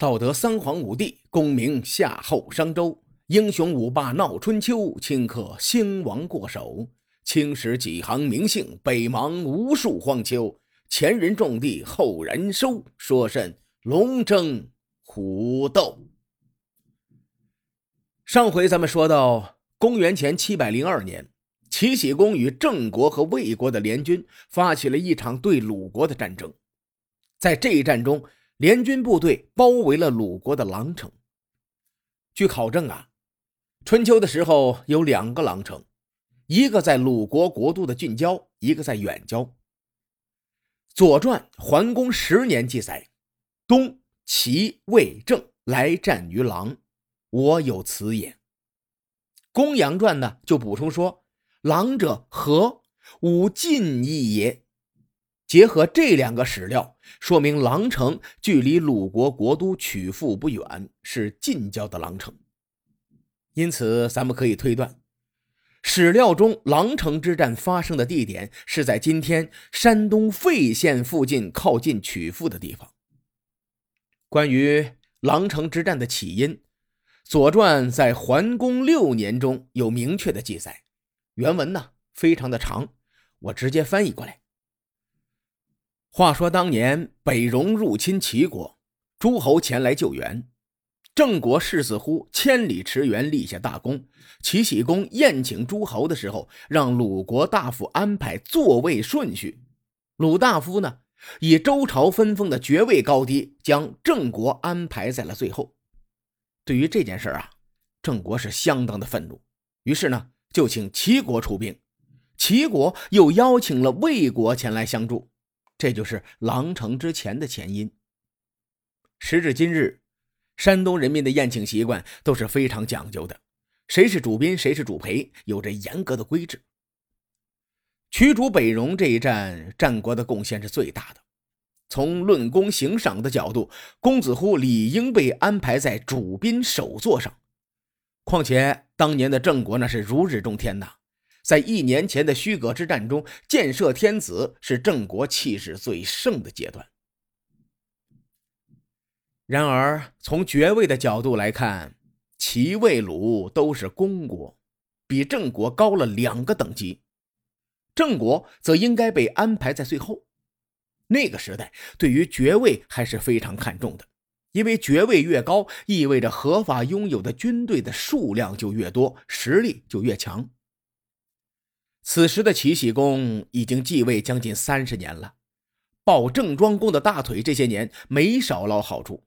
道德三皇五帝，功名夏后商周，英雄五霸闹春秋，顷刻兴亡过手。青史几行名姓，北邙无数荒丘。前人种地，后人收，说甚龙争虎斗？上回咱们说到，公元前七百零二年，齐僖公与郑国和魏国的联军发起了一场对鲁国的战争。在这一战中，联军部队包围了鲁国的狼城。据考证啊，春秋的时候有两个狼城，一个在鲁国国都的近郊，一个在远郊。《左传·桓公十年》记载：“东齐、魏、郑来战于狼，我有此也。”《公羊传》呢就补充说：“狼者何？吾近义也。”结合这两个史料，说明狼城距离鲁国国都曲阜不远，是近郊的狼城。因此，咱们可以推断，史料中狼城之战发生的地点是在今天山东费县附近，靠近曲阜的地方。关于狼城之战的起因，《左传》在桓公六年中有明确的记载。原文呢非常的长，我直接翻译过来。话说当年北戎入侵齐国，诸侯前来救援，郑国士子乎千里驰援，立下大功。齐僖公宴请诸侯的时候，让鲁国大夫安排座位顺序。鲁大夫呢，以周朝分封的爵位高低，将郑国安排在了最后。对于这件事啊，郑国是相当的愤怒，于是呢，就请齐国出兵。齐国又邀请了魏国前来相助。这就是狼城之前的前因。时至今日，山东人民的宴请习惯都是非常讲究的，谁是主宾，谁是主陪，有着严格的规制。驱逐北戎这一战，战国的贡献是最大的。从论功行赏的角度，公子乎理应被安排在主宾首座上。况且当年的郑国那是如日中天呐。在一年前的虚葛之战中，建设天子是郑国气势最盛的阶段。然而，从爵位的角度来看，齐、魏、鲁都是公国，比郑国高了两个等级。郑国则应该被安排在最后。那个时代对于爵位还是非常看重的，因为爵位越高，意味着合法拥有的军队的数量就越多，实力就越强。此时的齐僖公已经继位将近三十年了，抱郑庄公的大腿，这些年没少捞好处。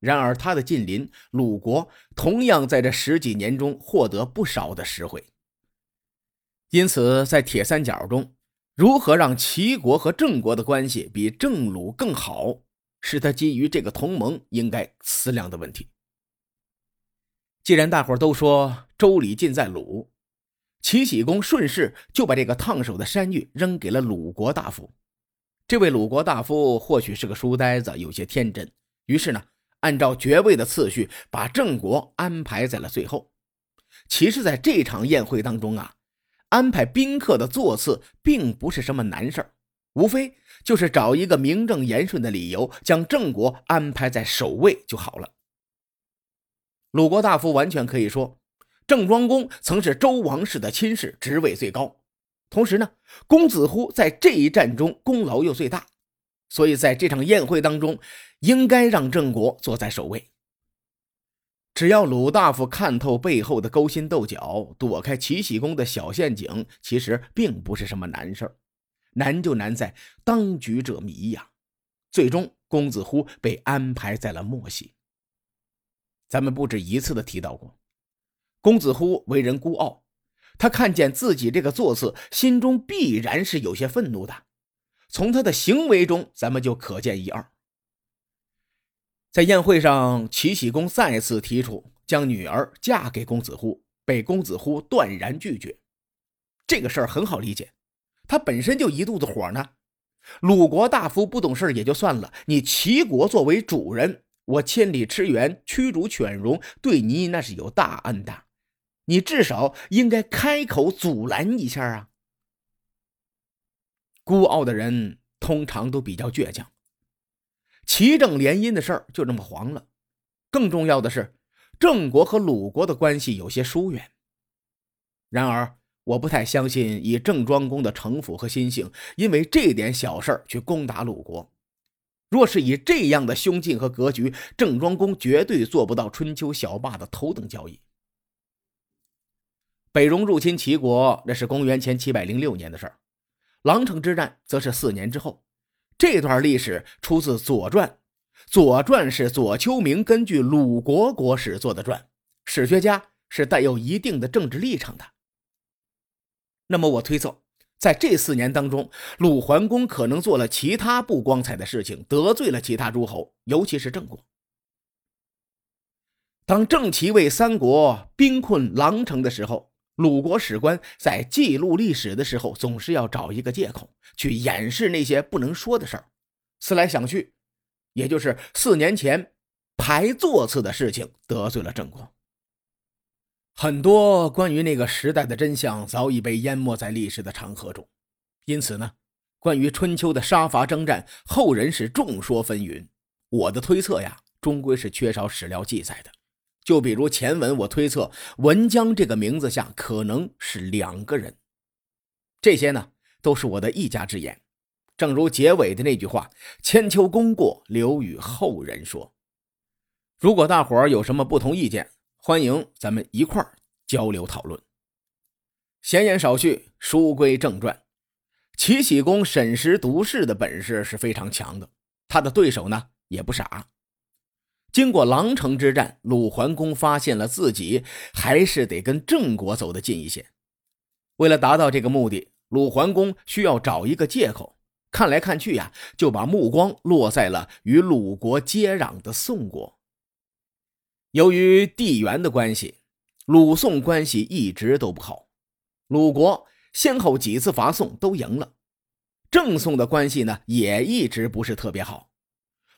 然而，他的近邻鲁国同样在这十几年中获得不少的实惠。因此，在铁三角中，如何让齐国和郑国的关系比郑鲁更好，是他基于这个同盟应该思量的问题。既然大伙都说周礼尽在鲁。齐僖公顺势就把这个烫手的山芋扔给了鲁国大夫。这位鲁国大夫或许是个书呆子，有些天真，于是呢，按照爵位的次序，把郑国安排在了最后。其实，在这场宴会当中啊，安排宾客的座次并不是什么难事儿，无非就是找一个名正言顺的理由，将郑国安排在首位就好了。鲁国大夫完全可以说。郑庄公曾是周王室的亲事，职位最高。同时呢，公子乎在这一战中功劳又最大，所以在这场宴会当中，应该让郑国坐在首位。只要鲁大夫看透背后的勾心斗角，躲开齐僖公的小陷阱，其实并不是什么难事难就难在当局者迷呀。最终，公子乎被安排在了末席。咱们不止一次的提到过。公子乎为人孤傲，他看见自己这个座次，心中必然是有些愤怒的。从他的行为中，咱们就可见一二。在宴会上，齐僖公再次提出将女儿嫁给公子乎，被公子乎断然拒绝。这个事儿很好理解，他本身就一肚子火呢。鲁国大夫不懂事也就算了，你齐国作为主人，我千里驰援，驱逐犬戎，对你那是有大恩的。你至少应该开口阻拦一下啊！孤傲的人通常都比较倔强。齐郑联姻的事儿就这么黄了。更重要的是，郑国和鲁国的关系有些疏远。然而，我不太相信以郑庄公的城府和心性，因为这点小事去攻打鲁国。若是以这样的胸襟和格局，郑庄公绝对做不到春秋小霸的头等交易。北戎入侵齐国，那是公元前七百零六年的事儿；狼城之战则是四年之后。这段历史出自《左传》，《左传》是左丘明根据鲁国国史做的传，史学家是带有一定的政治立场的。那么我推测，在这四年当中，鲁桓公可能做了其他不光彩的事情，得罪了其他诸侯，尤其是郑国。当郑齐魏三国兵困狼城的时候。鲁国史官在记录历史的时候，总是要找一个借口去掩饰那些不能说的事儿。思来想去，也就是四年前排座次的事情得罪了郑国。很多关于那个时代的真相早已被淹没在历史的长河中，因此呢，关于春秋的杀伐征战，后人是众说纷纭。我的推测呀，终归是缺少史料记载的。就比如前文，我推测文姜这个名字下可能是两个人，这些呢都是我的一家之言。正如结尾的那句话：“千秋功过留与后人说。”如果大伙儿有什么不同意见，欢迎咱们一块儿交流讨论。闲言少叙，书归正传。齐僖公审时度势的本事是非常强的，他的对手呢也不傻。经过狼城之战，鲁桓公发现了自己还是得跟郑国走得近一些。为了达到这个目的，鲁桓公需要找一个借口。看来看去呀，就把目光落在了与鲁国接壤的宋国。由于地缘的关系，鲁宋关系一直都不好。鲁国先后几次伐宋都赢了，郑宋的关系呢也一直不是特别好。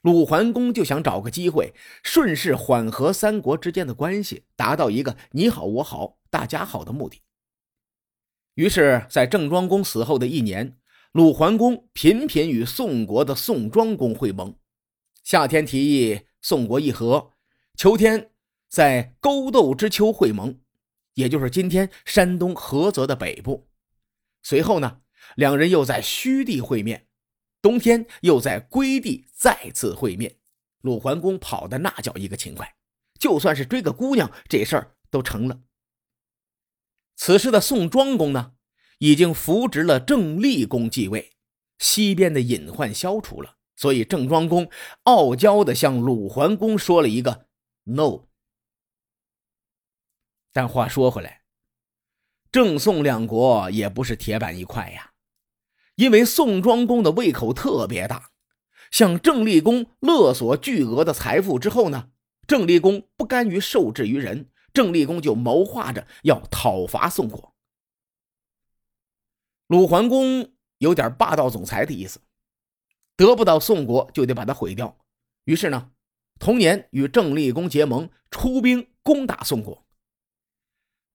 鲁桓公就想找个机会，顺势缓和三国之间的关系，达到一个你好我好大家好的目的。于是，在郑庄公死后的一年，鲁桓公频频与宋国的宋庄公会盟。夏天提议宋国议和，秋天在勾斗之丘会盟，也就是今天山东菏泽的北部。随后呢，两人又在虚地会面。冬天又在归地再次会面，鲁桓公跑的那叫一个勤快，就算是追个姑娘，这事儿都成了。此时的宋庄公呢，已经扶植了郑立公继位，西边的隐患消除了，所以郑庄公傲娇的向鲁桓公说了一个 “no”。但话说回来，郑宋两国也不是铁板一块呀。因为宋庄公的胃口特别大，向郑立公勒索巨额的财富之后呢，郑立公不甘于受制于人，郑立公就谋划着要讨伐宋国。鲁桓公有点霸道总裁的意思，得不到宋国就得把它毁掉。于是呢，同年与郑立公结盟，出兵攻打宋国。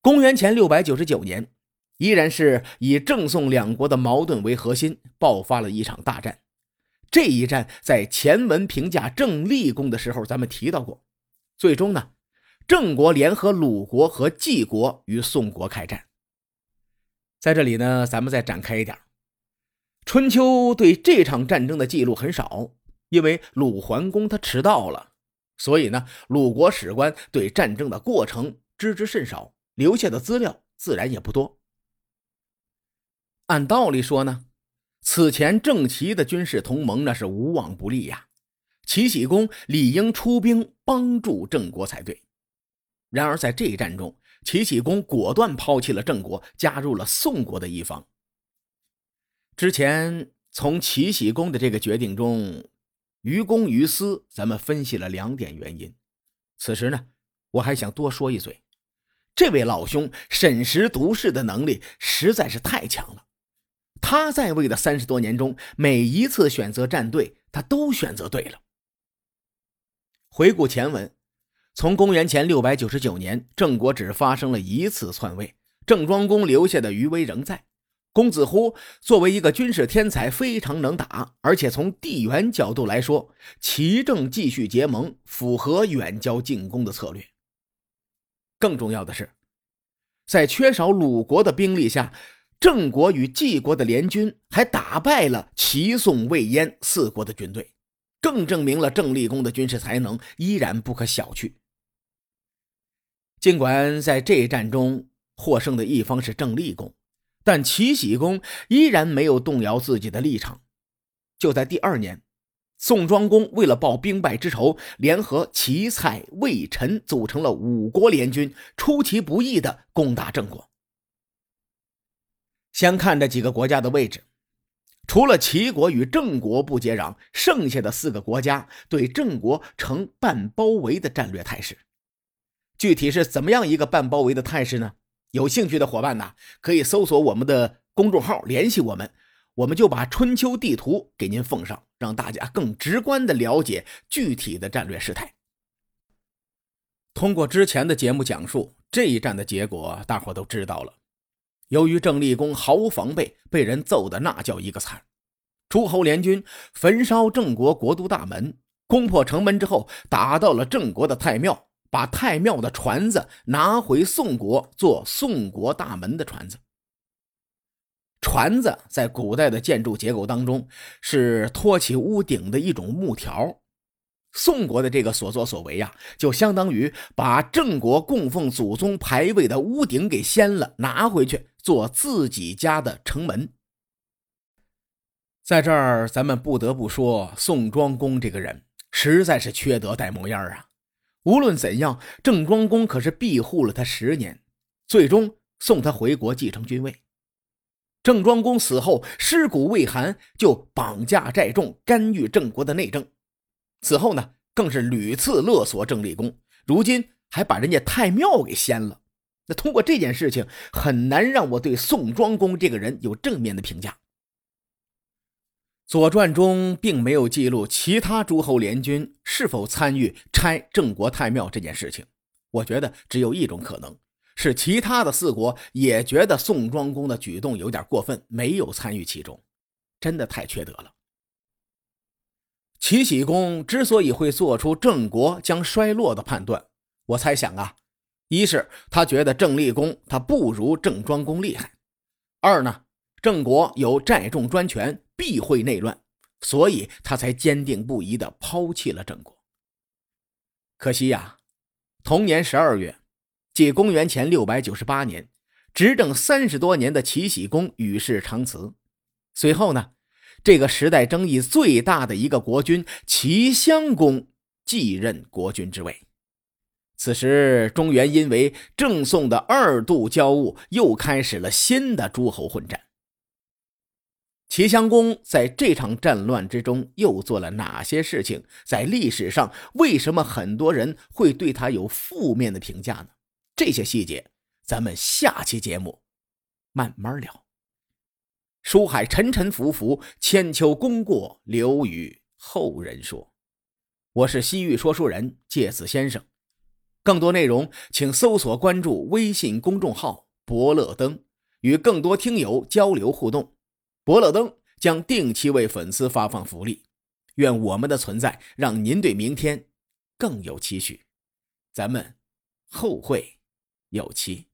公元前六百九十九年。依然是以郑宋两国的矛盾为核心，爆发了一场大战。这一战在前文评价郑立功的时候，咱们提到过。最终呢，郑国联合鲁国和晋国与宋国开战。在这里呢，咱们再展开一点。春秋对这场战争的记录很少，因为鲁桓公他迟到了，所以呢，鲁国史官对战争的过程知之甚少，留下的资料自然也不多。按道理说呢，此前郑齐的军事同盟那是无往不利呀，齐僖公理应出兵帮助郑国才对。然而在这一战中，齐僖公果断抛弃了郑国，加入了宋国的一方。之前从齐僖公的这个决定中，于公于私，咱们分析了两点原因。此时呢，我还想多说一嘴，这位老兄审时度势的能力实在是太强了。他在位的三十多年中，每一次选择站队，他都选择对了。回顾前文，从公元前六百九十九年，郑国只发生了一次篡位，郑庄公留下的余威仍在。公子乎作为一个军事天才，非常能打，而且从地缘角度来说，齐郑继续结盟符合远交近攻的策略。更重要的是，在缺少鲁国的兵力下，郑国与晋国的联军还打败了齐、宋、魏、燕四国的军队，更证明了郑立功的军事才能依然不可小觑。尽管在这一战中获胜的一方是郑立功。但齐僖公依然没有动摇自己的立场。就在第二年，宋庄公为了报兵败之仇，联合齐、蔡、魏、陈，组成了五国联军，出其不意的攻打郑国。先看这几个国家的位置，除了齐国与郑国不接壤，剩下的四个国家对郑国呈半包围的战略态势。具体是怎么样一个半包围的态势呢？有兴趣的伙伴呢，可以搜索我们的公众号联系我们，我们就把春秋地图给您奉上，让大家更直观的了解具体的战略事态。通过之前的节目讲述，这一战的结果大伙都知道了。由于郑立功毫无防备，被人揍的那叫一个惨。诸侯联军焚烧郑国国都大门，攻破城门之后，打到了郑国的太庙。把太庙的船子拿回宋国，做宋国大门的船子。船子在古代的建筑结构当中是托起屋顶的一种木条。宋国的这个所作所为呀，就相当于把郑国供奉祖宗牌位的屋顶给掀了，拿回去做自己家的城门。在这儿，咱们不得不说，宋庄公这个人实在是缺德带模样啊。无论怎样，郑庄公可是庇护了他十年，最终送他回国继承君位。郑庄公死后，尸骨未寒，就绑架寨众，干预郑国的内政。此后呢，更是屡次勒索郑立功，如今还把人家太庙给掀了。那通过这件事情，很难让我对宋庄公这个人有正面的评价。《左传》中并没有记录其他诸侯联军是否参与拆郑国太庙这件事情。我觉得只有一种可能，是其他的四国也觉得宋庄公的举动有点过分，没有参与其中。真的太缺德了。齐僖公之所以会做出郑国将衰落的判断，我猜想啊，一是他觉得郑立公他不如郑庄公厉害；二呢，郑国有寨众专权。必会内乱，所以他才坚定不移地抛弃了郑国。可惜呀，同年十二月，即公元前六百九十八年，执政三十多年的齐僖公与世长辞。随后呢，这个时代争议最大的一个国君齐襄公继任国君之位。此时，中原因为郑宋的二度交恶，又开始了新的诸侯混战。齐襄公在这场战乱之中又做了哪些事情？在历史上，为什么很多人会对他有负面的评价呢？这些细节，咱们下期节目慢慢聊。书海沉沉浮浮，千秋功过留与后人说。我是西域说书人介子先生，更多内容请搜索关注微信公众号“伯乐灯”，与更多听友交流互动。伯乐灯将定期为粉丝发放福利，愿我们的存在让您对明天更有期许。咱们后会有期。